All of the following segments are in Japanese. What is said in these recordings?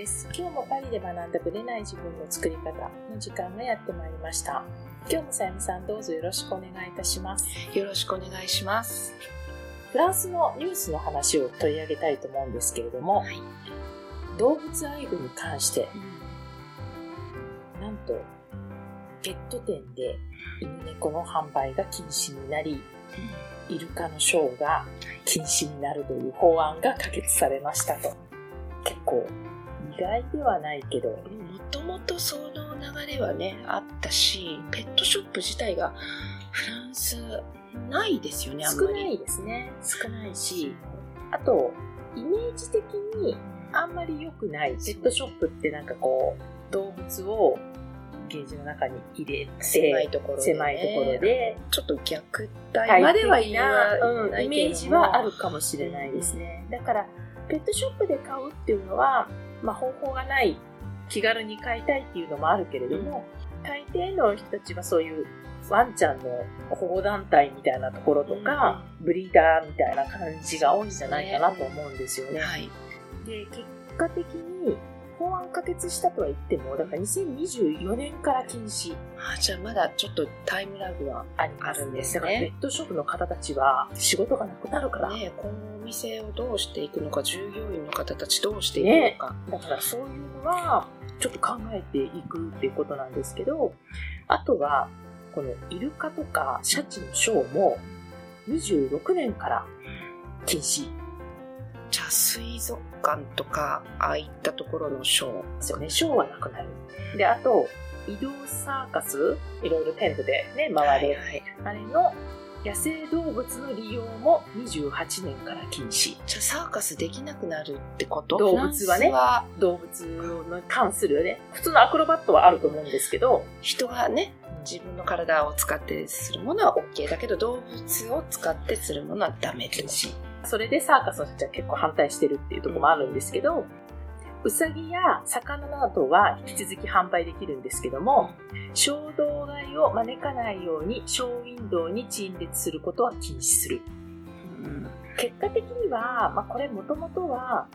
です。今日もパリで学んだブレない自分の作り方の時間がやってまいりました。今日もさやみさんどうぞよろしくお願いいたします。よろしくお願いします。フランスのニュースの話を取り上げたいと思うんですけれども、はい。動物愛護に関して、なんと、ペット店で犬猫の販売が禁止になり、イルカのショーが禁止になるという法案が可決されましたと。結構意外ではないけど、もともとその流れはね、あったし、ペットショップ自体がフランスないですよね、あんまり。少ないですね。少ないし、あと、イメージ的にあんまり良くない。ペットショップってなんかこう、動物をゲージの中に入れて、狭いところで、ね。狭いところで、ちょっと虐待までは言わうんないイメージはあるかもしれないですね。だから、ペットショップで買うっていうのは、まあ、方法がない、気軽に買いたいっていうのもあるけれども、大抵の人たちはそういうワンちゃんの保護団体みたいなところとか、ブリーダーみたいな感じが多いんじゃないかなと思うんですよね。はい。で、結果的に法案可決したとは言っても、だから2024年から禁止。あじゃあまだちょっとタイムラグはありますあるんですね。だからペットショップの方たちは仕事がなくなるから、ね、今後お店をどうしていくのか、従業員の方たちどうしていくのか。だからそういうのはちょっと考えていくっていうことなんですけど、あとは、このイルカとかシャチのショーも26年から禁止じゃあ水族館とか、ああいったところのショー。ですよね。ショーはなくなる。で、あと、移動サーカス、いろいろテントでね、回る、はいはいあれの野生動物の利用も28年から禁止。じゃあサーカスできなくなるってこと？動物はね動物に関するね、普通のアクロバットはあると思うんですけど、人がね、自分の体を使ってするものは OK だけど、動物を使ってするものはダメ禁止。それでサーカスの人たちは結構反対してるっていうところもあるんですけど、ウサギや魚などは引き続き販売できるんですけども、衝動買いを招かないようにショーウィンドウに陳列することは禁止する。結果的には、まあ、これもともとは、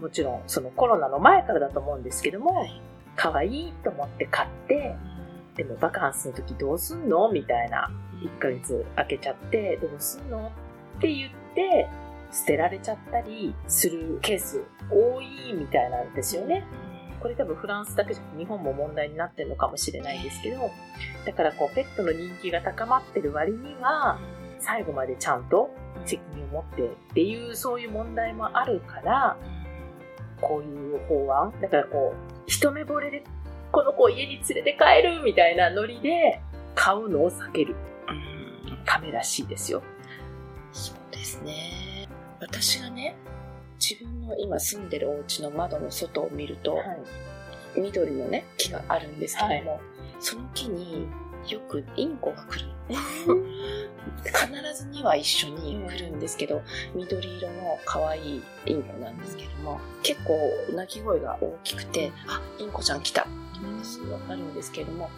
もちろんそのコロナの前からだと思うんですけども、可愛いと思って買って、でもバカンスの時どうすんのみたいな。1ヶ月空けちゃって、どうすんのって言って、捨てられちゃったりするケース多いみたいなんですよね。これ多分フランスだけじゃなくて日本も問題になってるのかもしれないですけど、だからこうペットの人気が高まってる割には、最後までちゃんと責任を持ってっていうそういう問題もあるから、こういう法案、だからこう、一目惚れでこの子を家に連れて帰るみたいなノリで買うのを避ける。うん。ためらしいですよ。ですね。私がね、自分の今住んでるお家の窓の外を見ると、はい。緑のね、木があるんですけども、その木によくインコが来る。必ずには一緒に来るんですけど、緑色の可愛いインコなんですけども、結構鳴き声が大きくて、あ、インコちゃん来たすぐわかるんですけれども、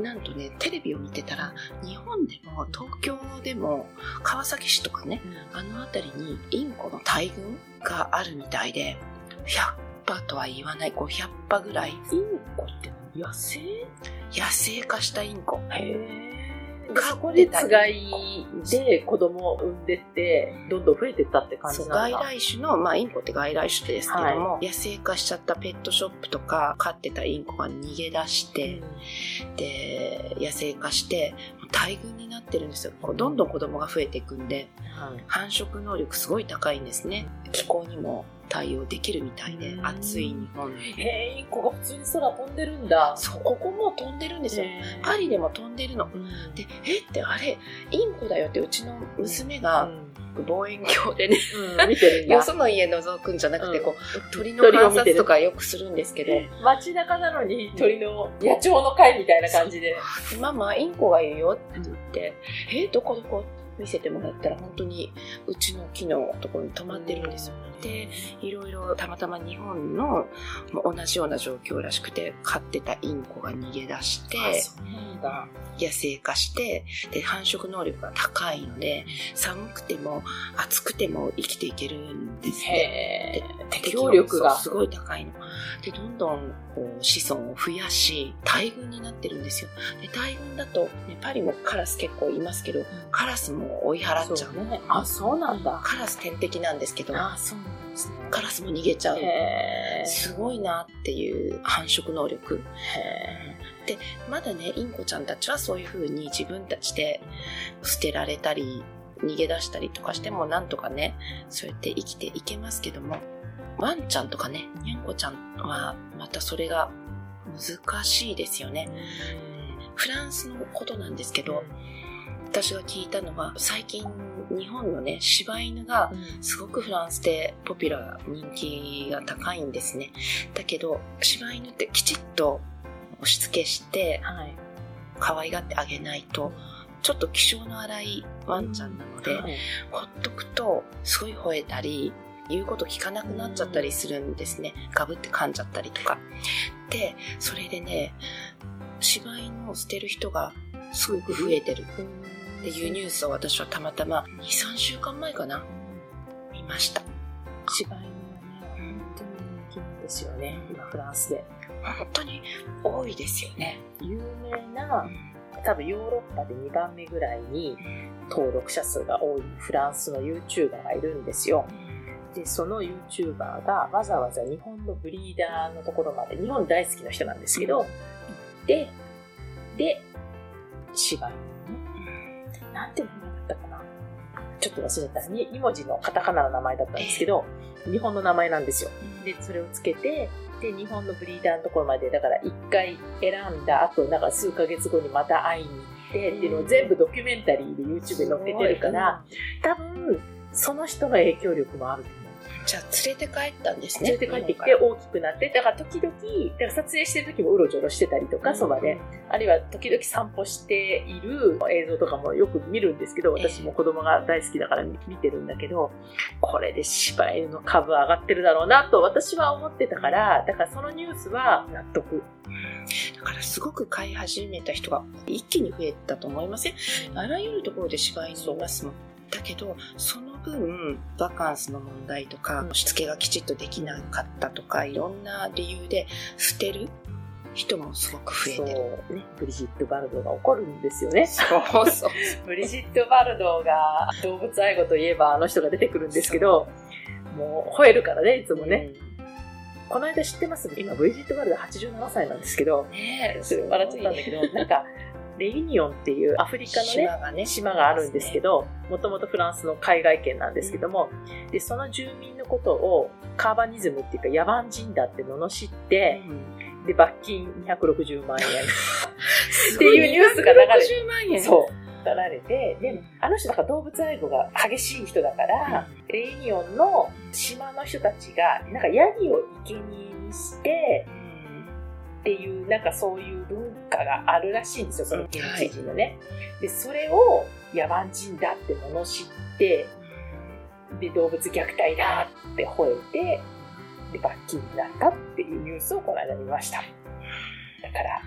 なんとね、テレビを見てたら、日本でも東京でも川崎市とかね、あの辺りにインコの大群があるみたいで、100羽とは言わない、500羽ぐらいインコって野生？野生化したインコ。へえ。飼そこってたでつがいで子供を産んでって、どんどん増えてったって感じなんだ。外来種の、まあ、インコって外来種ですけども、野生化しちゃったペットショップとか飼ってたインコが逃げ出して、で野生化して大群になってるんですよ。こうどんどん子供が増えていくんではい。繁殖能力すごい高いんですね。気候にも対応できるみたいでうん。暑い日本へえ、インコが普通に空飛んでるんだ。そう。ここも飛んでるんですよ。パリでも飛んでるの。うん。でえ？ってあれ？インコだよってうちの娘がう望遠鏡でねんうん。見てるんだ。よその家覗くんじゃなくてこう鳥の観察とかよくするんですけど。街中なのに鳥の野鳥の会みたいな感じで。ママ、インコがいるよって言って、え、どこどこ？見せてもらったら、本当にうちの木のところに止まってるんですよ。で、いろいろたまたま日本の同じような状況らしくて、飼ってたインコが逃げ出して。野生化して、で、繁殖能力が高いので、寒くても暑くても生きていけるんですって。へえ。適影響力がすごい高いの。で、どんどんこう子孫を増やし、大群になってるんですよ。で、大群だと、ね、パリもカラス結構いますけど、カラスも追い払っちゃう。そうね。あ、そうなんだ。カラス天敵なんですけど、あ、そう。カラスも逃げちゃう。すごいなっていう繁殖能力。へまだね、インコちゃんたちはそういう風に自分たちで捨てられたり、逃げ出したりとかしてもなんとかね、そうやって生きていけますけども、ワンちゃんとかね、ニャンコちゃんはまたそれが難しいですよね。フランスのことなんですけど、私が聞いたのは、最近日本のね、柴犬がすごくフランスでポピュラー、人気が高いんですね。だけど、柴犬ってきちっと押し付けして、はい。可愛がってあげないと、ちょっと気性の荒いワンちゃんなので、はいほっとくと、すごい吠えたり、言うこと聞かなくなっちゃったりするんですね。ガブって噛んじゃったりとか。で、それでね、柴犬を捨てる人がすごく増えてるっていうニュースを私はたまたま2、3週間前かな、見ました。柴犬はね、本当に人気なんですよね、今フランスで。本当に多いですよね。有名な、多分ヨーロッパで2番目ぐらいに登録者数が多いフランスの YouTuber がいるんですよ。で、その YouTuber がわざわざ日本のブリーダーのところまで、日本大好きな人なんですけど、行って、で、柴犬ね、なんて名前だったかな？ちょっと忘れた。に2文字のカタカナの名前だったんですけど、日本の名前なんですよ。で、それをつけて、で、日本のブリーダーのところまで、だから一回選んだ後、なんか数ヶ月後にまた会いに行ってっていうのを全部ドキュメンタリーで YouTube に載っけてるから、多分、その人の影響力もあると思う。じゃあ連れて帰ったんですね。連れて帰ってきて大きくなって、だから時々、だから撮影してる時もうろちょろしてたりとか、そばで、あるいは時々散歩している映像とかもよく見るんですけど、私も子供が大好きだから見見てるんだけど、これで柴犬の株上がってるだろうなと私は思ってたから、だからそのニュースは納得。だからすごく飼い始めた人が一気に増えたと思いません？あらゆるところで柴犬いますもん。だけど、その分、バカンスの問題とか、しつけがきちっとできなかったとか、いろんな理由で捨てる人もすごく増えてる。ね、ブリジット・バルドが怒るんですよね。そうそう。ブリジット・バルドが動物愛護といえばあの人が出てくるんですけど、もう吠えるからね、いつもね。この間知ってます？今、ブリジット・バルド87歳なんですけど、ね笑っちゃったんだけど、なんか、レユニオンっていうアフリカのね、島がね、島があるんですけど、もともとフランスの海外圏なんですけども、で、その住民のことをカーバニズムっていうか野蛮人だって罵って、で、罰金260万円。っていうニュースが流れて60万円。そう。取られて、で、あの人だから動物愛護が激しい人だから、レユニオンの島の人たちが、なんかヤギを生贄にして、っていう、なんかそういう文化があるらしいんですよ、その現地人のね。で、それを野蛮人だって罵って、で、動物虐待だって吠えて、で、罰金になったっていうニュースをこの間見ました。だから、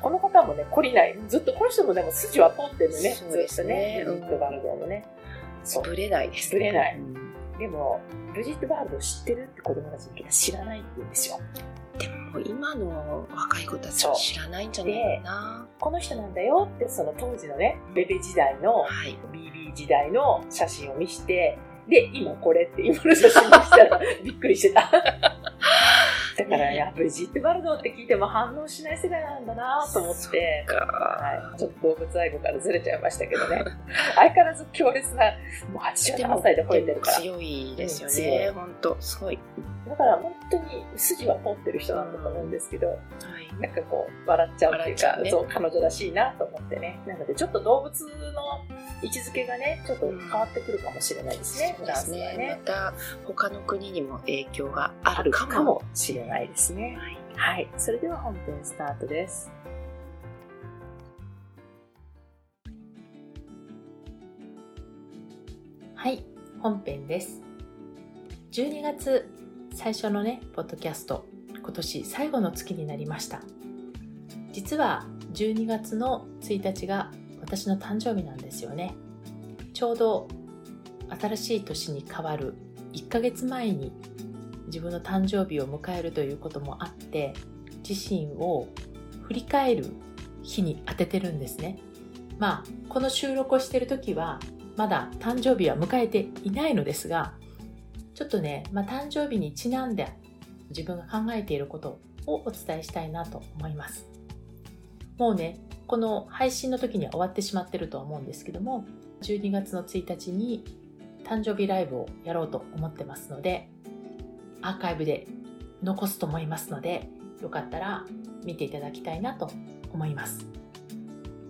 この方もね、懲りない。ずっと、この人もでも筋は通ってるね。そうですねずっとね。ブリジット・バルドのね。ぶれないです。ぶれないでも、ブリジット・バルドを知ってるって子供たちに知らないって言うんですよ。でも今の若い子たちは知らないんじゃないかな。この人なんだよって、その当時のね、ベベ時代の、はい。BB 時代の写真を見して、で、今これって今の写真見したらびっくりしてた。だから、やっぱりジットバルドって聞いても反応しない世代なんだなと思って、はい、ちょっと動物愛護からずれちゃいましたけどね。相変わらず強烈な、もう87歳で吠えてるから。強いですよね。本当すごい。だから本当に筋は通ってる人なんだと思うんですけど、はい。なんかこう、笑っちゃうっていうか、うねそう、彼女らしいなと思ってね。なので、ちょっと動物の位置づけがね、ちょっと変わってくるかもしれないですね、そうですフランスはね。また他の国にも影響がある。かもしれないですね。はい。はい。それでは本編スタートです。はい。本編です。12月最初のね、ポッドキャスト、今年最後の月になりました。実は12月の1日が私の誕生日なんですよね。ちょうど新しい年に変わる1ヶ月前に自分の誕生日を迎えるということもあって自身を振り返る日に当ててるんですね。まあこの収録をしてる時はまだ誕生日は迎えていないのですがちょっとね、まあ、誕生日にちなんで自分が考えていることをお伝えしたいなと思います。もうねこの配信の時には終わってしまってるとは思うんですけども12月の1日に誕生日ライブをやろうと思ってますのでアーカイブで残すと思いますのでよかったら見ていただきたいなと思います。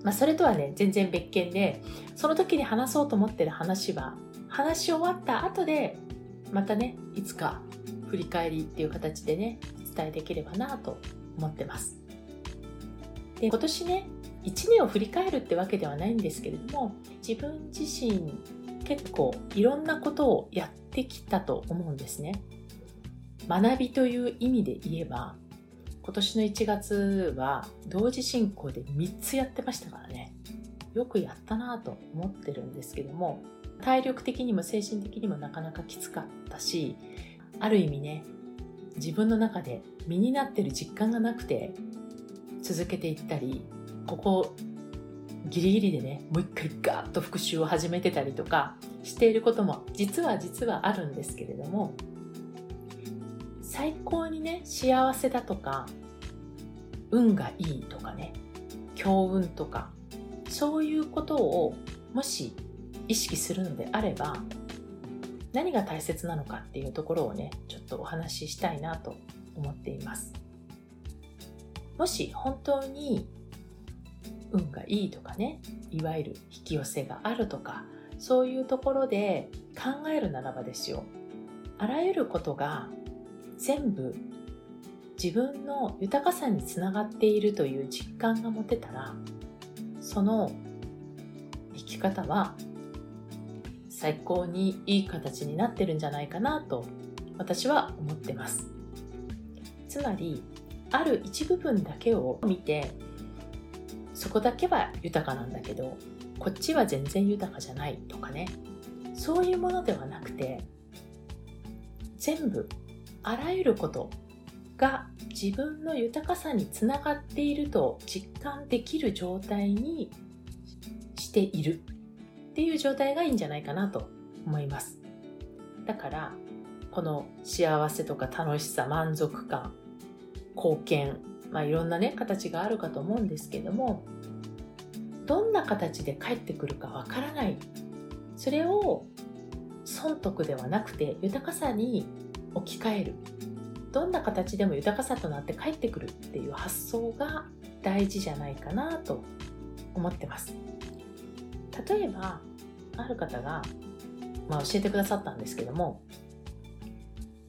まあ、それとはね全然別件でその時に話そうと思ってる話は話し終わった後でまたねいつか振り返りっていう形でね伝えできればなと思ってます。で今年ね1年を振り返るってわけではないんですけれども自分自身結構いろんなことをやってきたと思うんですね。学びという意味で言えば今年の1月は同時進行で3つやってましたからね。よくやったなと思ってるんですけども体力的にも精神的にもなかなかきつかったしある意味ね自分の中で身になってる実感がなくて続けていったりここギリギリでねもう一回ガーッと復習を始めてたりとかしていることも実は実はあるんですけれども最高にね幸せだとか運がいいとかね強運とかそういうことをもし意識するのであれば何が大切なのかっていうところをねちょっとお話ししたいなと思っています。もし本当に運がいいとかねいわゆる引き寄せがあるとかそういうところで考えるならばですよ。あらゆることが全部自分の豊かさにつながっているという実感が持てたらその生き方は最高にいい形になってるんじゃないかなと私は思ってます。つまりある一部分だけを見てそこだけは豊かなんだけどこっちは全然豊かじゃないとかね。そういうものではなくて全部あらゆることが自分の豊かさにつながっていると実感できる状態にしているっていう状態がいいんじゃないかなと思います。だからこの幸せとか楽しさ満足感貢献まあいろんなね形があるかと思うんですけどもどんな形で返ってくるかわからない。それを損得ではなくて豊かさに置き換える。どんな形でも豊かさとなって帰ってくるっていう発想が大事じゃないかなと思ってます。例えばある方が、まあ、教えてくださったんですけども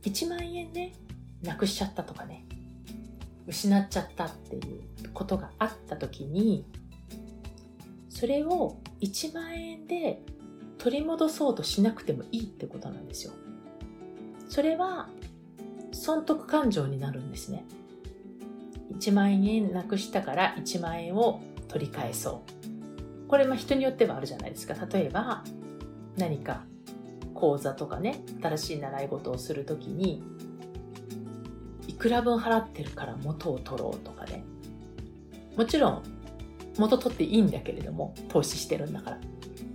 1万円ねなくしちゃったとかね失っちゃったっていうことがあった時にそれを1万円で取り戻そうとしなくてもいいってことなんですよ。それは損得感情になるんですね。1万円なくしたから1万円を取り返そう。これまあ人によってはあるじゃないですか。例えば何か講座とかね新しい習い事をする時にいくら分払ってるから元を取ろうとかね。もちろん元取っていいんだけれども投資してるんだから。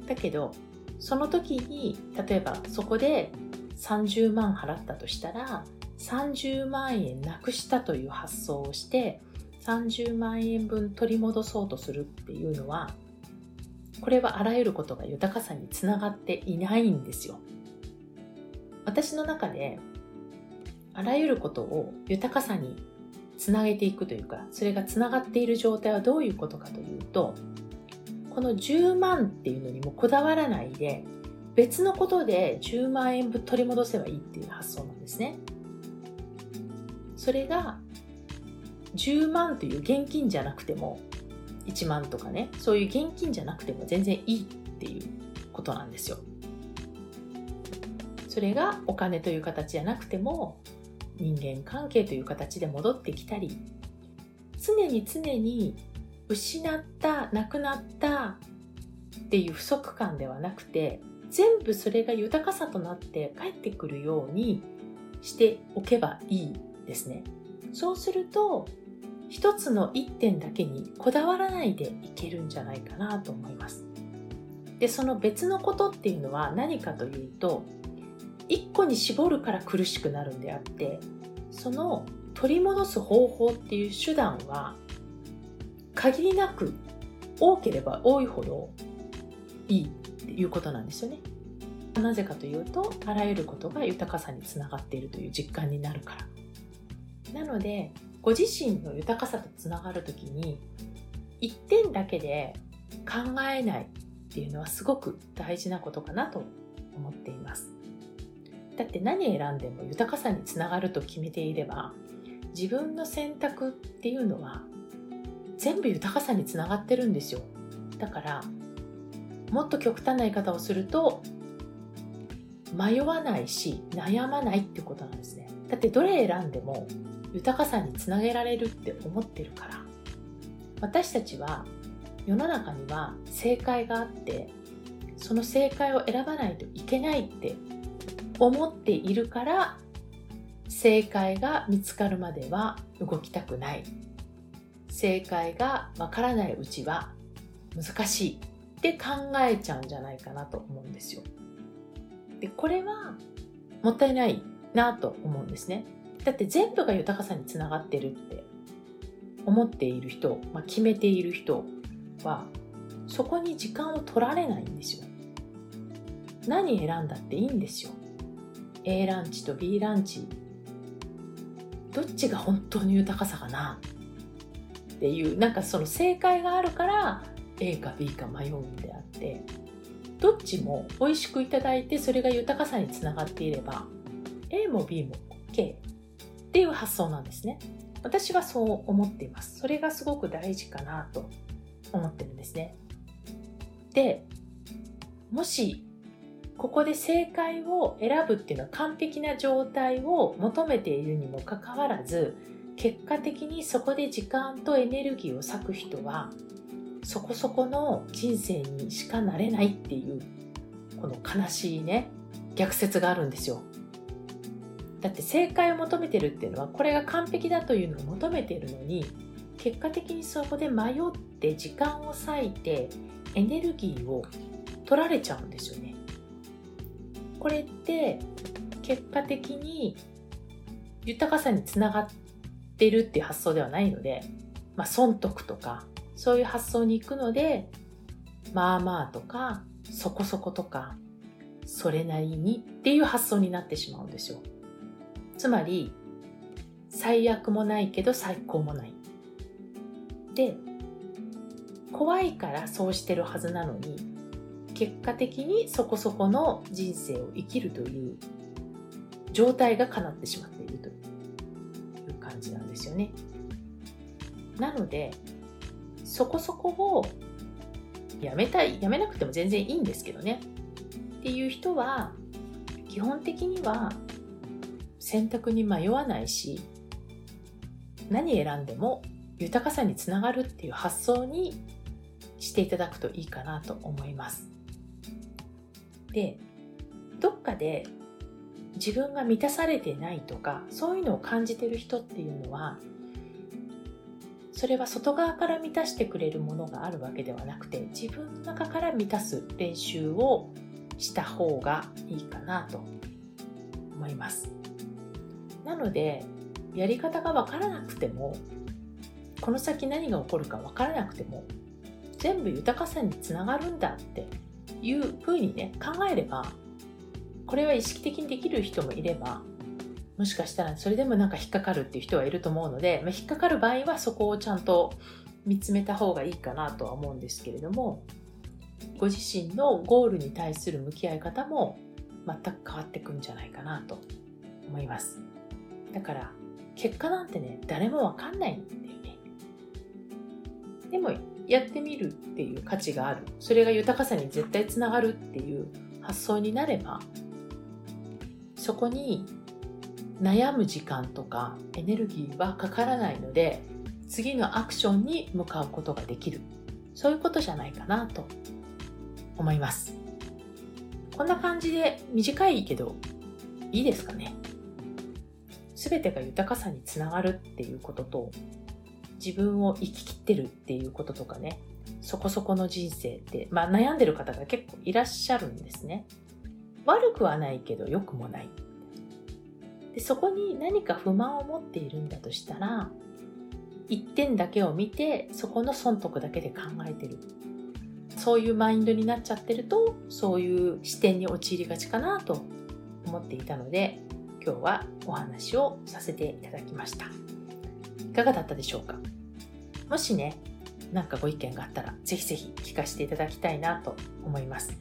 だけどその時に例えばそこで30万払ったとしたら30万円なくしたという発想をして30万円分取り戻そうとするっていうのはこれはあらゆることが豊かさにつながっていないんですよ。私の中であらゆることを豊かさにつなげていくというかそれがつながっている状態はどういうことかというとこの10万っていうのにもこだわらないで別のことで10万円分取り戻せばいいっていう発想なんですね。それが10万という現金じゃなくても1万とかねそういう現金じゃなくても全然いいっていうことなんですよ。それがお金という形じゃなくても人間関係という形で戻ってきたり常に常に失ったなくなったっていう不足感ではなくて全部それが豊かさとなって帰ってくるようにしておけばいいですね。そうすると、一つの一点だけにこだわらないでいけるんじゃないかなと思います。で、その別のことっていうのは何かというと、一個に絞るから苦しくなるんであって、その取り戻す方法っていう手段は限りなく多ければ多いほどいいいうことなんですよね。なぜかというとあらゆることが豊かさにつながっているという実感になるから。なのでご自身の豊かさとつながる時に一点だけで考えないっていうのはすごく大事なことかなと思っています。だって何選んでも豊かさにつながると決めていれば自分の選択っていうのは全部豊かさにつながってるんですよ。だからもっと極端な言い方をすると迷わないし悩まないってことなんですね。だってどれ選んでも豊かさにつなげられるって思ってるから。私たちは世の中には正解があってその正解を選ばないといけないって思っているから正解が見つかるまでは動きたくない。正解がわからないうちは難しい。って考えちゃうんじゃないかなと思うんですよ。でこれはもったいないなと思うんですね。だって全部が豊かさにつながってるって思っている人、まあ、決めている人はそこに時間を取られないんですよ。何選んだっていいんですよ。A ランチと B ランチどっちが本当に豊かさかなっていうなんかその正解があるから A か B か迷うんであってどっちも美味しくいただいてそれが豊かさにつながっていれば A も B も OK っていう発想なんですね。私はそう思っています。それがすごく大事かなと思ってるんですね。でもしここで正解を選ぶっていうのは完璧な状態を求めているにもかかわらず結果的にそこで時間とエネルギーを割く人はそこそこの人生にしかなれないっていうこの悲しいね逆説があるんですよ。だって正解を求めてるっていうのはこれが完璧だというのを求めてるのに結果的にそこで迷って時間を割いてエネルギーを取られちゃうんですよね。これって結果的に豊かさにつながってるっていう発想ではないので、まあ、損得とかそういう発想に行くのでまあまあとかそこそことかそれなりにっていう発想になってしまうんですよつまり最悪もないけど最高もないで怖いからそうしてるはずなのに結果的にそこそこの人生を生きるという状態が叶ってしまっているという感じなんですよね。なのでそこそこをやめたいやめなくても全然いいんですけどねっていう人は基本的には選択に迷わないし何選んでも豊かさにつながるっていう発想にしていただくといいかなと思います。でどっかで自分が満たされてないとかそういうのを感じてる人っていうのはそれは外側から満たしてくれるものがあるわけではなくて自分の中から満たす練習をした方がいいかなと思います。なのでやり方が分からなくてもこの先何が起こるか分からなくても全部豊かさにつながるんだっていうふうにね考えればこれは意識的にできる人もいればもしかしたらそれでもなんか引っかかるっていう人はいると思うので、まあ、引っかかる場合はそこをちゃんと見つめた方がいいかなとは思うんですけれどもご自身のゴールに対する向き合い方も全く変わってくんじゃないかなと思います。だから結果なんてね誰もわかんないんだよね。でもやってみるっていう価値がある。それが豊かさに絶対つながるっていう発想になればそこに悩む時間とかエネルギーはかからないので次のアクションに向かうことができる。そういうことじゃないかなと思います。こんな感じで短いけどいいですかね。全てが豊かさにつながるっていうことと自分を生ききってるっていうこととかね。そこそこの人生って、まあ、悩んでる方が結構いらっしゃるんですね。悪くはないけど良くもない。でそこに何か不満を持っているんだとしたら一点だけを見てそこの損得だけで考えてる。そういうマインドになっちゃってるとそういう視点に陥りがちかなと思っていたので今日はお話をさせていただきました。いかがだったでしょうか？もしね何かご意見があったらぜひぜひ聞かせていただきたいなと思います。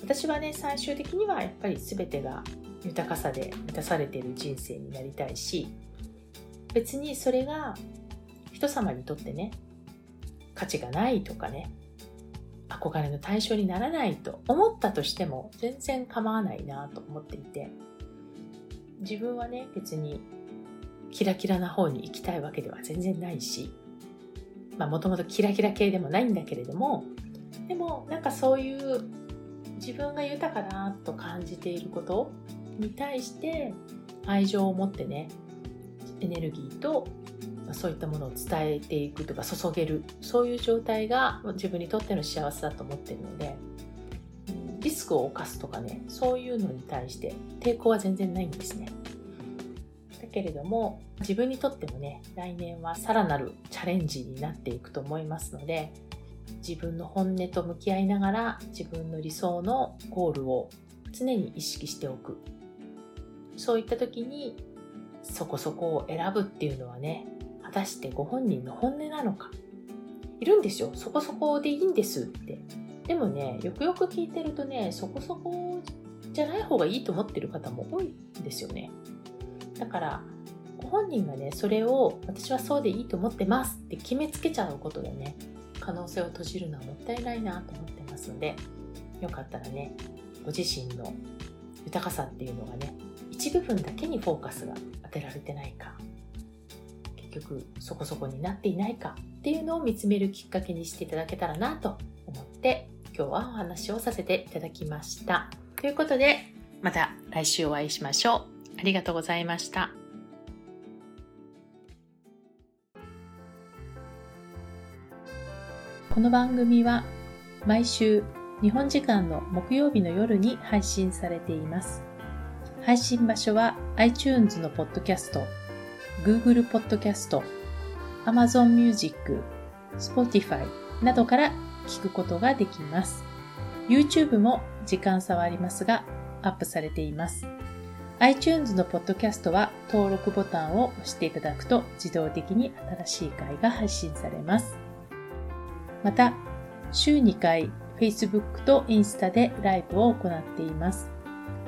私はね最終的にはやっぱり全てが豊かさで満たされている人生になりたいし別にそれが人様にとってね価値がないとかね憧れの対象にならないと思ったとしても全然構わないなと思っていて自分はね別にキラキラな方に行きたいわけでは全然ないしまあもともとキラキラ系でもないんだけれどもでもなんかそういう自分が豊かだと感じていることに対して愛情を持ってねエネルギーとそういったものを伝えていくとか注げる。そういう状態が自分にとっての幸せだと思ってるのでリスクを冒すとかねそういうのに対して抵抗は全然ないんですね。だけれども自分にとってもね来年はさらなるチャレンジになっていくと思いますので自分の本音と向き合いながら自分の理想のゴールを常に意識しておく。そういった時にそこそこを選ぶっていうのはね果たしてご本人の本音なのか。いるんですよ。そこそこでいいんですって。でもねよくよく聞いてるとねそこそこじゃない方がいいと思ってる方も多いんですよね。だからご本人がねそれを私はそうでいいと思ってますって決めつけちゃうことでね可能性を閉じるのはもったいないなと思ってますのでよかったらねご自身の豊かさっていうのがね一部分だけにフォーカスが当てられてないか結局そこそこになっていないかっていうのを見つめるきっかけにしていただけたらなと思って今日はお話をさせていただきました。ということでまた来週お会いしましょう。ありがとうございました。この番組は毎週日本時間の木曜日の夜に配信されています。配信場所は iTunes のポッドキャスト、Google ポッドキャスト、Amazon Music、Spotify などから聞くことができます。YouTube も時間差はありますがアップされています。iTunes のポッドキャストは登録ボタンを押していただくと自動的に新しい回が配信されます。また、週2回 Facebook とインスタでライブを行っています。